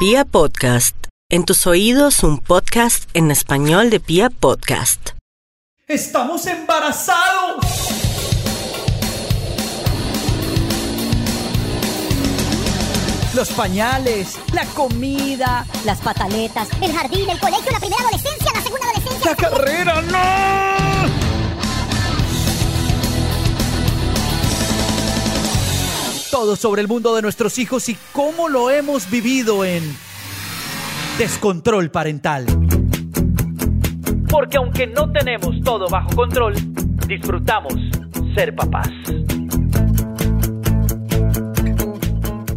Pia Podcast, en tus oídos un podcast en español de Pia Podcast. ¡Estamos embarazados! Los pañales, la comida, las pataletas, el jardín, el colegio, la primera adolescencia, la segunda adolescencia. la carrera, ¡no! Todo sobre el mundo de nuestros hijos y cómo lo hemos vivido en Descontrol Parental. Porque aunque no tenemos todo bajo control, disfrutamos ser papás.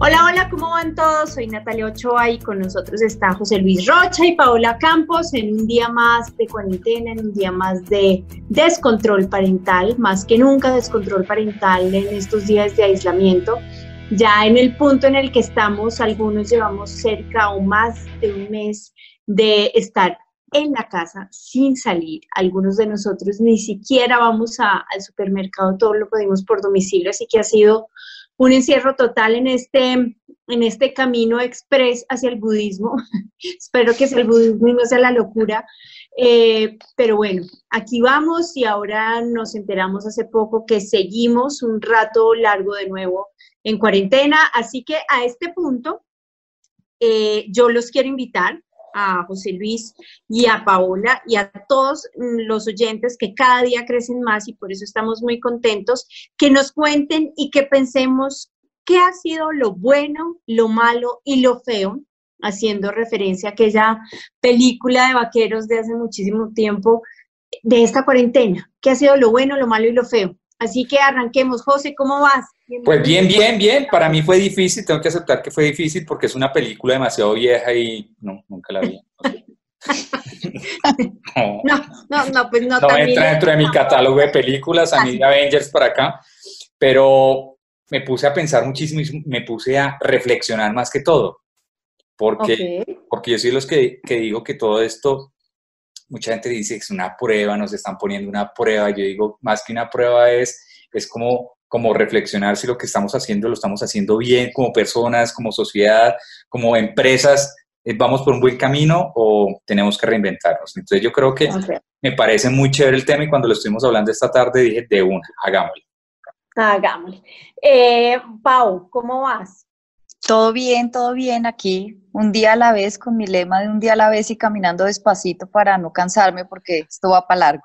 Hola, hola, ¿cómo van todos? Soy Natalia Ochoa y con nosotros está José Luis Rocha y Paola Campos en un día más de cuarentena, en un día más de descontrol parental, más que nunca descontrol parental en estos días de aislamiento. Ya en el punto en el que estamos, algunos llevamos cerca o más de un mes de estar en la casa sin salir. Algunos de nosotros ni siquiera vamos al supermercado, todo lo pedimos por domicilio, así que ha sido un encierro total en este, en este camino express hacia el budismo. Espero que sea el budismo y no sea la locura. Eh, pero bueno, aquí vamos y ahora nos enteramos hace poco que seguimos un rato largo de nuevo en cuarentena. Así que a este punto eh, yo los quiero invitar a José Luis y a Paola y a todos los oyentes que cada día crecen más y por eso estamos muy contentos, que nos cuenten y que pensemos qué ha sido lo bueno, lo malo y lo feo, haciendo referencia a aquella película de vaqueros de hace muchísimo tiempo de esta cuarentena, qué ha sido lo bueno, lo malo y lo feo. Así que arranquemos. José, ¿cómo vas? Pues bien, bien, bien. Para mí fue difícil, tengo que aceptar que fue difícil porque es una película demasiado vieja y no, nunca la vi. no, no, no, pues no. No entra dentro de mi catálogo de películas, a mí Avengers para acá, pero me puse a pensar muchísimo y me puse a reflexionar más que todo, porque, okay. porque yo soy los que, que digo que todo esto mucha gente dice que es una prueba, nos están poniendo una prueba. Yo digo, más que una prueba es, es como, como reflexionar si lo que estamos haciendo lo estamos haciendo bien como personas, como sociedad, como empresas, vamos por un buen camino o tenemos que reinventarnos. Entonces yo creo que okay. me parece muy chévere el tema y cuando lo estuvimos hablando esta tarde dije, de una, hagámoslo. Hagámosle. Eh, Pau, ¿cómo vas? Todo bien, todo bien aquí, un día a la vez con mi lema de un día a la vez y caminando despacito para no cansarme porque esto va para largo.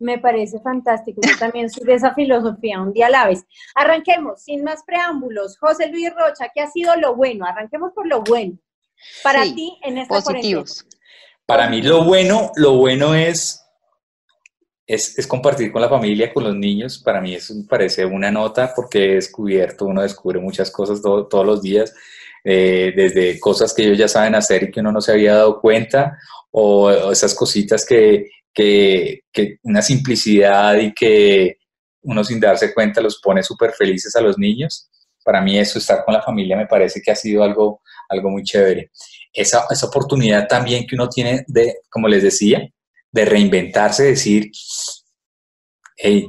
Me parece fantástico, yo también soy de esa filosofía, un día a la vez. Arranquemos, sin más preámbulos. José Luis Rocha, ¿qué ha sido lo bueno? Arranquemos por lo bueno. Para sí, ti en esta positivos. Para mí lo bueno, lo bueno es es, es, compartir con la familia, con los niños. Para mí eso me parece una nota porque he descubierto, uno descubre muchas cosas todo, todos los días, eh, desde cosas que ellos ya saben hacer y que uno no se había dado cuenta, o, esas cositas que, que, que, una simplicidad y que uno sin darse cuenta los pone súper felices a los niños. Para mí eso, estar con la familia, me parece que ha sido algo, algo muy chévere. Esa, esa oportunidad también que uno tiene de, como les decía, de reinventarse, decir, hey,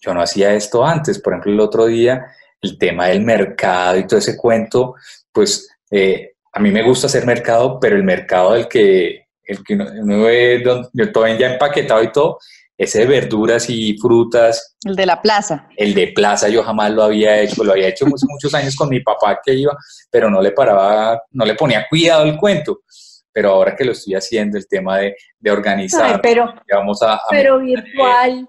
yo no hacía esto antes. Por ejemplo, el otro día, el tema del mercado y todo ese cuento, pues eh, a mí me gusta hacer mercado, pero el mercado del que, el que uno, uno ve, donde, todo ya empaquetado y todo, ese de verduras y frutas. El de la plaza. El de plaza yo jamás lo había hecho, lo había hecho muchos, muchos años con mi papá que iba, pero no le paraba, no le ponía cuidado el cuento pero ahora que lo estoy haciendo, el tema de, de organizar, Ay, pero, vamos a, a pero virtual.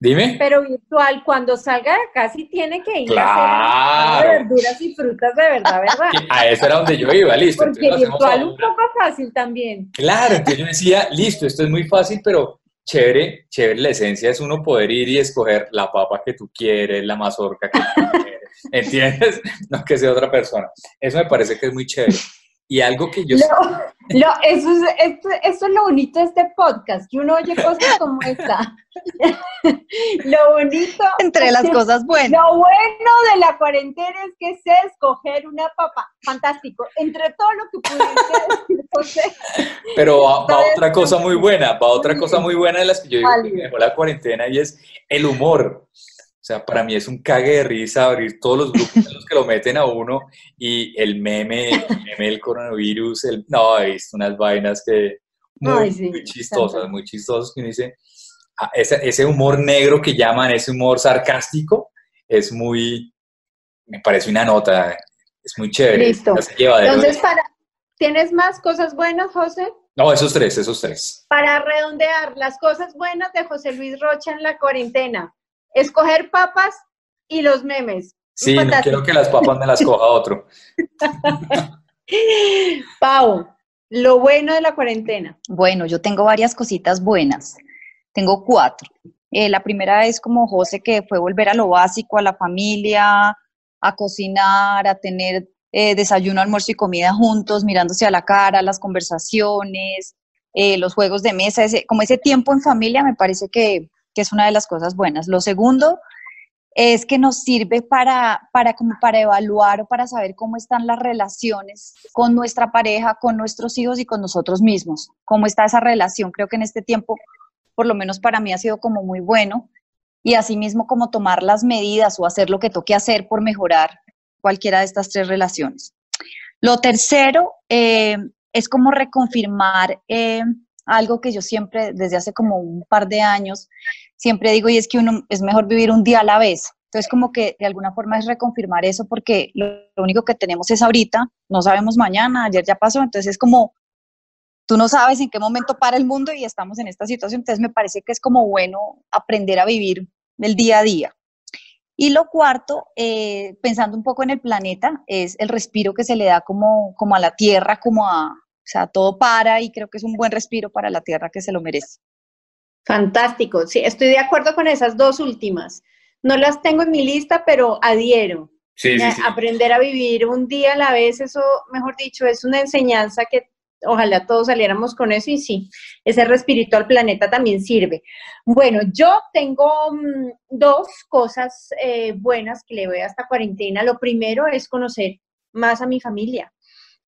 Dime. Pero virtual, cuando salga de acá sí tiene que ir claro. a hacer verduras y frutas de verdad, ¿verdad? A eso era donde yo iba, listo. Porque virtual un poco fácil también. Claro, entonces yo decía, listo, esto es muy fácil, pero chévere, chévere, la esencia es uno poder ir y escoger la papa que tú quieres, la mazorca que tú quieres, ¿entiendes? No que sea otra persona. Eso me parece que es muy chévere. Y algo que yo... Lo, lo, eso, es, esto, eso es lo bonito de este podcast, que uno oye cosas como esta. lo bonito... Entre las cosas buenas. Lo bueno de la cuarentena es que sé escoger una papa. Fantástico. Entre todo lo que pudiste decir, José. Pero va, va otra cosa muy buena, va otra cosa muy buena de las que yo digo que me dejó la cuarentena y es el humor. O sea, para mí es un cague de risa abrir todos los grupos en los que lo meten a uno y el meme, el meme del coronavirus, el, no, he visto unas vainas que muy, Ay, sí, muy chistosas, muy chistosas, que uno dice, ah, ese, ese humor negro que llaman, ese humor sarcástico, es muy, me parece una nota, es muy chévere. Listo. Entonces, para, ¿tienes más cosas buenas, José? No, esos tres, esos tres. Para redondear las cosas buenas de José Luis Rocha en la cuarentena, escoger papas y los memes. Sí, no quiero que las papas me las coja otro. Pau, lo bueno de la cuarentena. Bueno, yo tengo varias cositas buenas. Tengo cuatro. Eh, la primera es como José, que fue volver a lo básico, a la familia, a cocinar, a tener eh, desayuno, almuerzo y comida juntos, mirándose a la cara, las conversaciones, eh, los juegos de mesa, ese, como ese tiempo en familia me parece que, que es una de las cosas buenas. Lo segundo es que nos sirve para, para, como para evaluar o para saber cómo están las relaciones con nuestra pareja, con nuestros hijos y con nosotros mismos. Cómo está esa relación. Creo que en este tiempo, por lo menos para mí, ha sido como muy bueno. Y asimismo, como tomar las medidas o hacer lo que toque hacer por mejorar cualquiera de estas tres relaciones. Lo tercero eh, es como reconfirmar eh, algo que yo siempre, desde hace como un par de años, siempre digo, y es que uno es mejor vivir un día a la vez. Entonces, como que de alguna forma es reconfirmar eso, porque lo, lo único que tenemos es ahorita, no sabemos mañana, ayer ya pasó, entonces es como, tú no sabes en qué momento para el mundo y estamos en esta situación, entonces me parece que es como bueno aprender a vivir el día a día. Y lo cuarto, eh, pensando un poco en el planeta, es el respiro que se le da como, como a la Tierra, como a, o sea, todo para y creo que es un buen respiro para la Tierra que se lo merece. Fantástico, sí, estoy de acuerdo con esas dos últimas. No las tengo en mi lista, pero adhiero. Sí, sí, sí. Aprender a vivir un día a la vez, eso, mejor dicho, es una enseñanza que ojalá todos saliéramos con eso y sí, ese respirito al planeta también sirve. Bueno, yo tengo mm, dos cosas eh, buenas que le veo a esta cuarentena. Lo primero es conocer más a mi familia,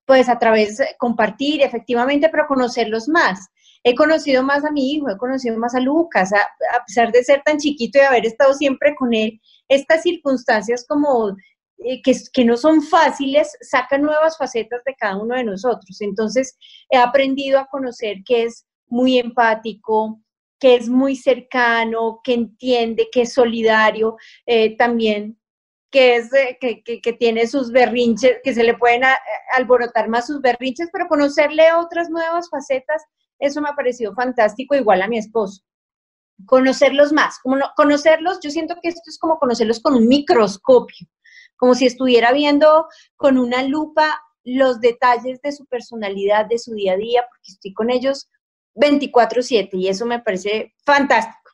pues a través de compartir efectivamente, pero conocerlos más. He conocido más a mi hijo, he conocido más a Lucas, a, pesar de ser tan chiquito y haber estado siempre con él, estas circunstancias como eh, que, que, no son fáciles, sacan nuevas facetas de cada uno de nosotros. Entonces, he aprendido a conocer que es muy empático, que es muy cercano, que entiende, que es solidario, eh, también que, es, eh, que, que, tiene sus berrinches, que se le pueden a, alborotar más sus berrinches, pero conocerle otras nuevas facetas, eso me ha parecido fantástico, igual a mi esposo conocerlos más, como no, conocerlos, yo siento que esto es como conocerlos con un microscopio, como si estuviera viendo con una lupa los detalles de su personalidad, de su día a día, porque estoy con ellos 24/7 y eso me parece fantástico.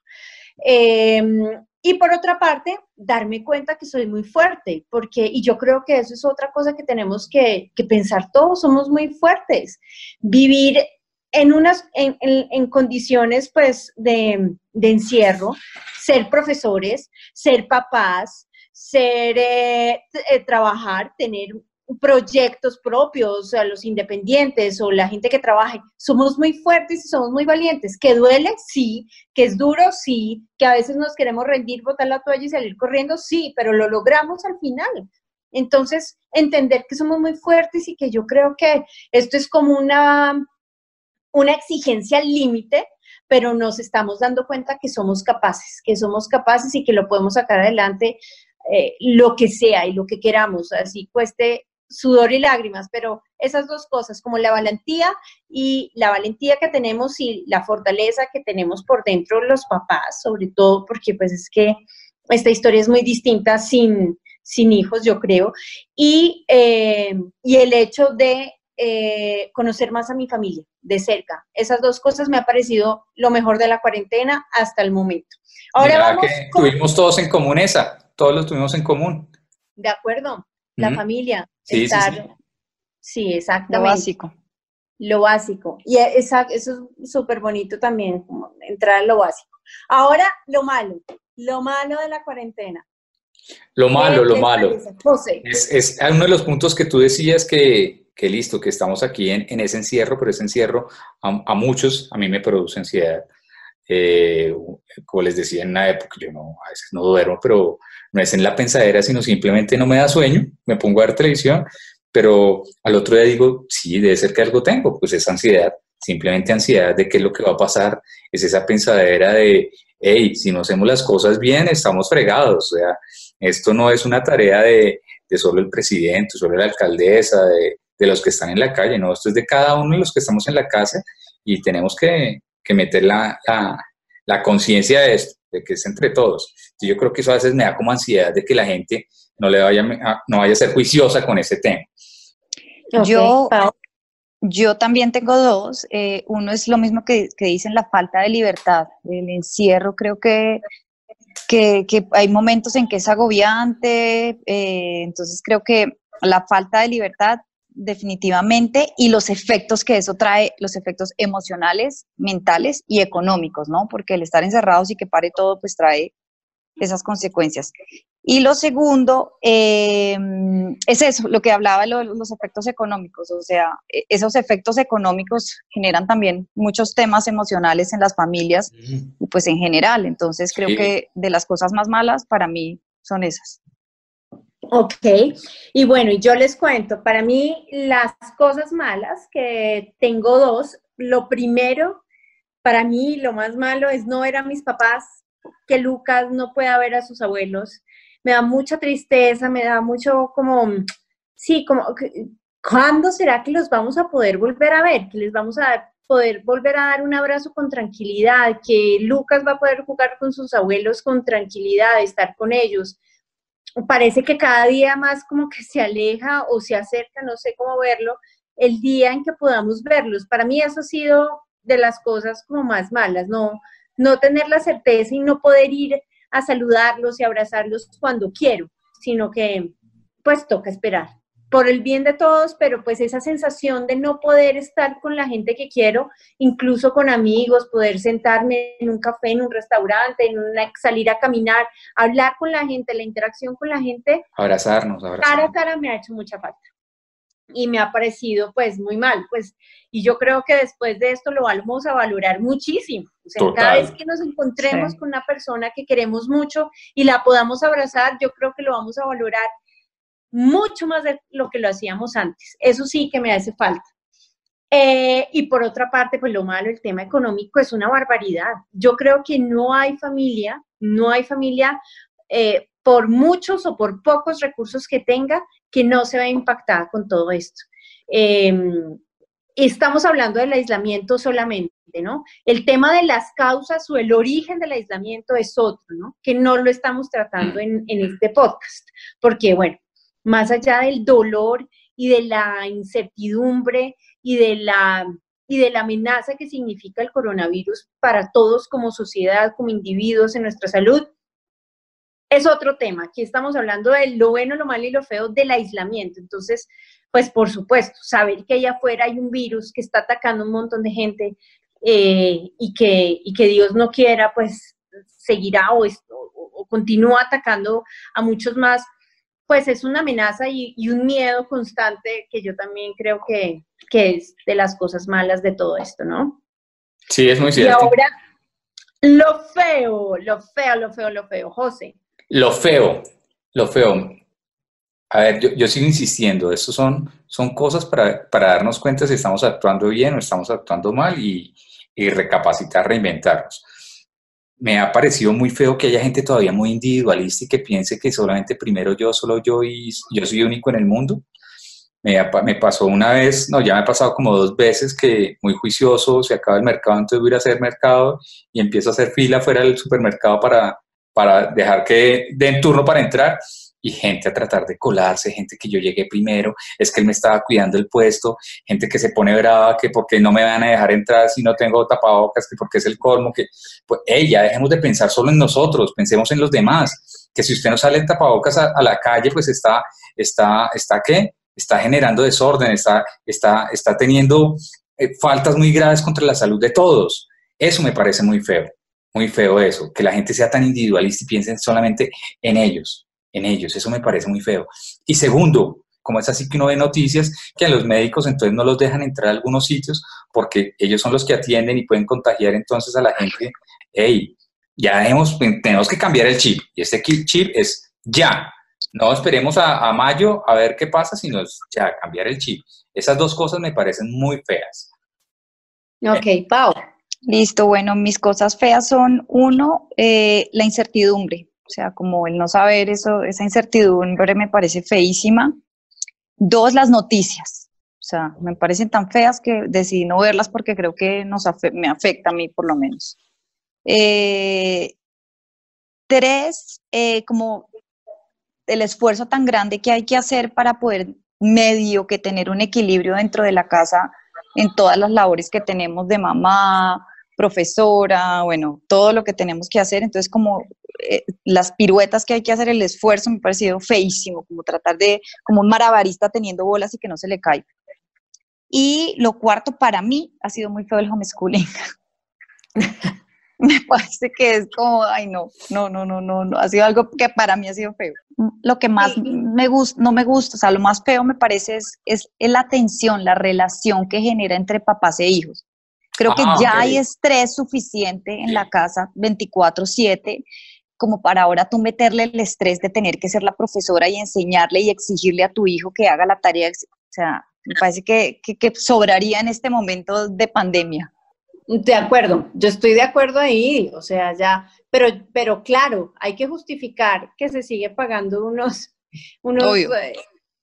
Eh, y por otra parte, darme cuenta que soy muy fuerte, porque, y yo creo que eso es otra cosa que tenemos que, que pensar todos, somos muy fuertes. Vivir en, unas, en, en, condiciones pues de, de, encierro, ser profesores, ser papás, ser, eh, eh, trabajar, tener proyectos propios, o sea, los independientes o la gente que trabaje, somos muy fuertes y somos muy valientes. ¿Que duele? Sí. ¿Que es duro? Sí. ¿Que a veces nos queremos rendir, botar la toalla y salir corriendo? Sí, pero lo logramos al final. Entonces, entender que somos muy fuertes y que yo creo que esto es como una, una exigencia límite, pero nos estamos dando cuenta que somos capaces, que somos capaces y que lo podemos sacar adelante eh, lo que sea y lo que queramos, así cueste sudor y lágrimas, pero esas dos cosas, como la valentía y la valentía que tenemos y la fortaleza que tenemos por dentro los papás, sobre todo porque pues es que esta historia es muy distinta sin, sin hijos, yo creo, y, eh, y el hecho de eh, conocer más a mi familia de cerca. Esas dos cosas me ha parecido lo mejor de la cuarentena hasta el momento. Ahora Mira vamos que con... tuvimos todos en común esa, todos lo tuvimos en común. De acuerdo, la mm -hmm. familia, sí, estar, sí, sí. sí, exactamente. Lo básico. Lo básico. Y esa, eso es súper bonito también, como entrar a lo básico. Ahora, lo malo, lo malo de la cuarentena. Lo malo, lo malo. Es, es, uno de los puntos que tú decías que, que listo, que estamos aquí en, en ese encierro, pero ese encierro a, a, muchos, a mí me produce ansiedad. Eh, como les decía en una época, yo no, a veces no duermo, pero no es en la pensadera, sino simplemente no me da sueño, me pongo a ver televisión, pero al otro día digo, sí, debe ser que algo tengo, pues es ansiedad, simplemente ansiedad de qué es lo que va a pasar, es esa pensadera de, hey, si no hacemos las cosas bien, estamos fregados, esto no es una tarea de, de solo el presidente, solo la alcaldesa, de, de, los que están en la calle, no, esto es de cada uno de los que estamos en la casa y tenemos que, que meter la, la, la conciencia de esto, de que es entre todos. Entonces yo creo que eso a veces me da como ansiedad de que la gente no, le vaya, a, no vaya a ser juiciosa con ese tema. Yo, yo también tengo dos. Eh, uno es lo mismo que, que, dicen la falta de libertad, el encierro. Creo que, que, que hay momentos en que es agobiante. Eh, entonces creo que la falta de libertad definitivamente y los efectos que eso trae, los efectos emocionales, mentales y económicos, ¿no? Porque el estar encerrados y que pare todo, pues trae esas consecuencias. Y lo segundo eh, es eso, lo que hablaba de los efectos económicos, o sea, e, esos efectos económicos generan también muchos temas emocionales en las familias y pues en general, entonces creo que de las cosas más malas para mí son esas. Ok, y bueno, yo les cuento, para mí las cosas malas, que tengo dos, lo primero, para mí lo más malo es no ver a mis papás, que Lucas no pueda ver a sus abuelos, me da mucha tristeza, me da mucho como, sí, como, ¿cuándo será que los vamos a poder volver a ver? Que les vamos a poder volver a dar un abrazo con tranquilidad, que Lucas va a poder jugar con sus abuelos con tranquilidad, estar con ellos parece que cada día más como que se aleja o se acerca, no sé cómo verlo, el día en que podamos verlos. Para mí eso ha sido de las cosas como más malas, no, no tener la certeza y no poder ir a saludarlos y abrazarlos cuando quiero, sino que pues toca esperar por el bien de todos, pero pues esa sensación de no poder estar con la gente que quiero, incluso con amigos, poder sentarme en un café, en un restaurante, en una, salir a caminar, hablar con la gente, la interacción con la gente. Abrazarnos, abrazarnos. Cara a cara me ha hecho mucha falta. Y me ha parecido pues muy mal, pues, y yo creo que después de esto lo vamos a valorar muchísimo. O sea, cada vez que nos encontremos sí. con una persona que queremos mucho y la podamos abrazar, yo creo que lo vamos a valorar mucho más de lo que lo hacíamos antes. Eso sí que me hace falta. Eh, y por otra parte, pues lo malo, el tema económico es una barbaridad. Yo creo que no hay familia, no hay familia, eh, por muchos o por pocos recursos que tenga, que no se vea impactada con todo esto. Eh, estamos hablando del aislamiento solamente, ¿no? El tema de las causas o el origen del aislamiento es otro, ¿no? Que no lo estamos tratando en, en este podcast, porque, bueno, más allá del dolor y de la incertidumbre y de la, y de la amenaza que significa el coronavirus para todos como sociedad, como individuos en nuestra salud, es otro tema. Aquí estamos hablando de lo bueno, lo malo y lo feo del aislamiento. Entonces, pues por supuesto, saber que allá afuera hay un virus que está atacando a un montón de gente eh, y, que, y que Dios no quiera, pues seguirá o, o, o continúa atacando a muchos más pues es una amenaza y, y, un miedo constante que yo también creo que, que, es de las cosas malas de todo esto, ¿no? Sí, es muy cierto. Y ahora, lo feo, lo feo, lo feo, lo feo, José. Lo feo, lo feo. A ver, yo, yo sigo insistiendo, estos son, son cosas para, para, darnos cuenta si estamos actuando bien o estamos actuando mal y, y recapacitar, reinventarnos me ha parecido muy feo que haya gente todavía muy individualista y que piense que solamente primero yo, solo yo y yo soy único en el mundo. Me, me, pasó una vez, no, ya me ha pasado como dos veces que muy juicioso, se acaba el mercado, entonces voy a ir hacer mercado y empiezo a hacer fila fuera del supermercado para, para dejar que den turno para entrar y gente a tratar de colarse, gente que yo llegué primero, es que él me estaba cuidando el puesto, gente que se pone brava, que porque no me van a dejar entrar si no tengo tapabocas, que porque es el colmo, que pues, ya dejemos de pensar solo en nosotros, pensemos en los demás, que si usted no sale en tapabocas a, a la calle, pues está, está, está, ¿qué? Está generando desorden, está, está, está teniendo eh, faltas muy graves contra la salud de todos. Eso me parece muy feo, muy feo eso, que la gente sea tan individualista y piensen solamente en ellos en ellos. Eso me parece muy feo. Y segundo, como es así que uno ve noticias que a los médicos entonces no los dejan entrar a algunos sitios porque ellos son los que atienden y pueden contagiar entonces a la gente hey, ya hemos, tenemos que cambiar el chip. Y este chip es ya. No esperemos a, a mayo a ver qué pasa, sino es ya cambiar el chip. Esas dos cosas me parecen muy feas. Ok, Pau. Listo, bueno, mis cosas feas son, uno, eh, la incertidumbre, sea, como el no saber eso, esa incertidumbre me parece feísima. Dos, las noticias, o sea, me parecen tan feas que decidí no verlas porque creo que nos me afecta a mí por lo menos. Eh, tres, eh, como el esfuerzo tan grande que hay que hacer para poder medio que tener un equilibrio dentro de la casa en todas las labores que tenemos de mamá, profesora, bueno, todo lo que tenemos que hacer. Entonces, como eh, las piruetas que hay que hacer, el esfuerzo me ha parecido feísimo, como tratar de, como un marabarista teniendo bolas y que no se le caiga. Y lo cuarto, para mí, ha sido muy feo el homeschooling. me parece que es como, ay, no, no, no, no, no, no, ha sido algo que para mí ha sido feo. Lo que más me gusta, no me gusta, o sea, lo más feo me parece es, es, la atención, la relación que genera entre papás e hijos. Creo que ah, ya hay estrés suficiente en la casa 24/7 como para ahora tú meterle el estrés de tener que ser la profesora y enseñarle y exigirle a tu hijo que haga la tarea. O sea, me parece que, que sobraría en este momento de pandemia. De acuerdo, yo estoy de acuerdo ahí, o sea, ya, pero, pero claro, hay que justificar que se sigue pagando unos, unos eh,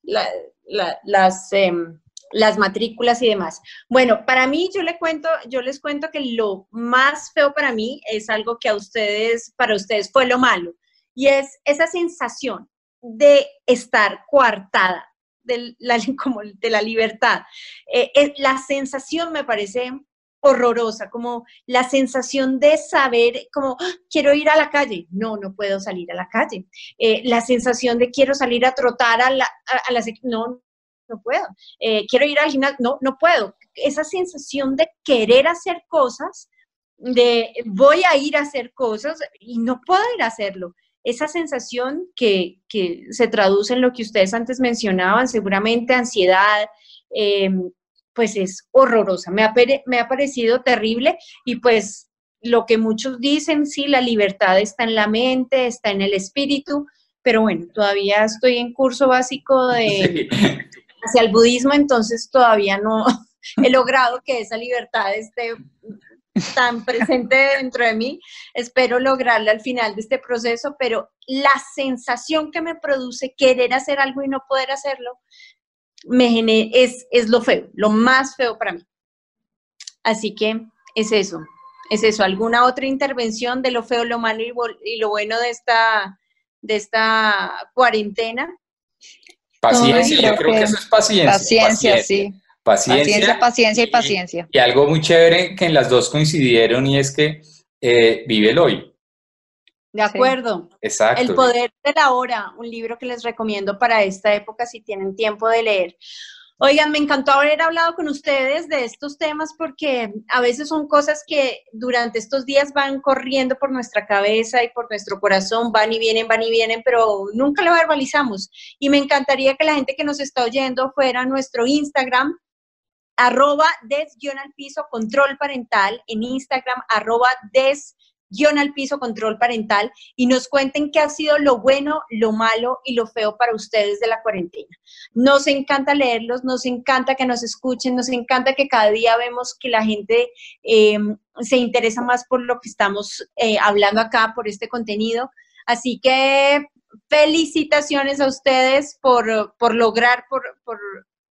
las, em, las matrículas y demás. Bueno, para mí yo le cuento, yo les cuento que lo más feo para mí es algo que a ustedes, para ustedes fue lo malo, y es esa sensación de estar coartada de la, como de la libertad. Eh, la sensación me parece horrorosa, como la sensación de saber, como ¡Ah! quiero ir a la calle, no, no puedo salir a la calle. Eh, la sensación de quiero salir a trotar a la, a, no, no puedo. Eh, quiero ir al gimnasio, no, no puedo. Esa sensación de querer hacer cosas, de voy a ir a hacer cosas y no puedo ir a hacerlo. Esa sensación que, que se traduce en lo que ustedes antes mencionaban, seguramente ansiedad, eh, pues es horrorosa. Me ha, me ha parecido terrible y pues lo que muchos dicen, sí, la libertad está en la mente, está en el espíritu, pero bueno, todavía estoy en curso básico de hacia el budismo, entonces todavía no he logrado que esa libertad esté tan presente dentro de mí. Espero lograrla al final de este proceso, pero la sensación que me produce querer hacer algo y no poder hacerlo me es, es lo feo, lo más feo para mí. Así que es eso, es eso. ¿Alguna otra intervención de lo feo, lo malo y, lo bueno de esta, de esta cuarentena? Paciencia, yo creo que, eso es paciencia. Paciencia, sí. Paciencia, paciencia, y paciencia. Y, algo muy chévere que en las dos coincidieron y es que eh, vive el hoy. De acuerdo. Exacto. El poder de la hora, un libro que les recomiendo para esta época si tienen tiempo de leer. Oigan, me encantó haber hablado con ustedes de estos temas porque a veces son cosas que durante estos días van corriendo por nuestra cabeza y por nuestro corazón, van y vienen, van y vienen, pero nunca lo verbalizamos. Y me encantaría que la gente que nos está oyendo fuera a nuestro Instagram, arroba des al piso control parental, en Instagram, arroba des guion al piso, control parental, y nos cuenten qué ha sido lo bueno, lo malo y lo feo para ustedes de la cuarentena. Nos encanta leerlos, nos encanta que nos escuchen, nos encanta que cada día vemos que la gente em, se interesa más por lo que estamos eh, hablando acá, por este contenido. Así que felicitaciones a ustedes por, por lograr, por, por,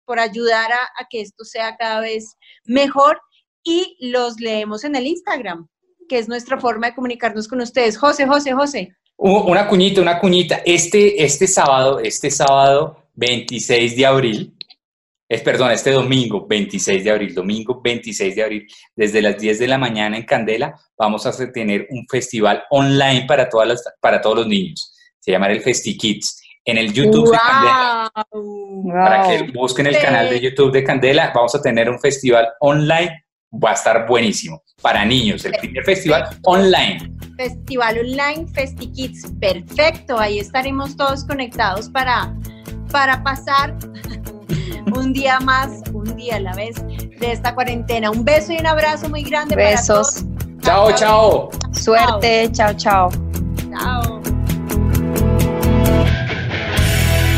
por ayudar a, a que esto sea cada vez mejor y los leemos en el Instagram que es nuestra forma de comunicarnos con ustedes. José, José, José. Una cuñita, una cuñita. Este, este sábado, este sábado 26 de abril, es perdón, este domingo 26 de abril, domingo 26 de abril, desde las 10 de la mañana en Candela, vamos a tener un festival online para, todas las, para todos los niños. Se llama el FestiKids. En el YouTube de Candela. Para que busquen el canal de YouTube de Candela, vamos a tener un festival online va a estar buenísimo. Para niños, el primer festival online. Festival online FestiKids, perfecto. Ahí estaremos todos conectados para, para pasar un día más, un día a la vez de esta cuarentena. Un beso y un abrazo muy grande Besos. Chao, chao. Suerte, chao, chao. Chao.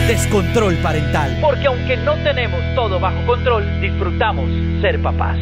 Descontrol parental. Porque aunque no tenemos todo bajo control, disfrutamos ser papás.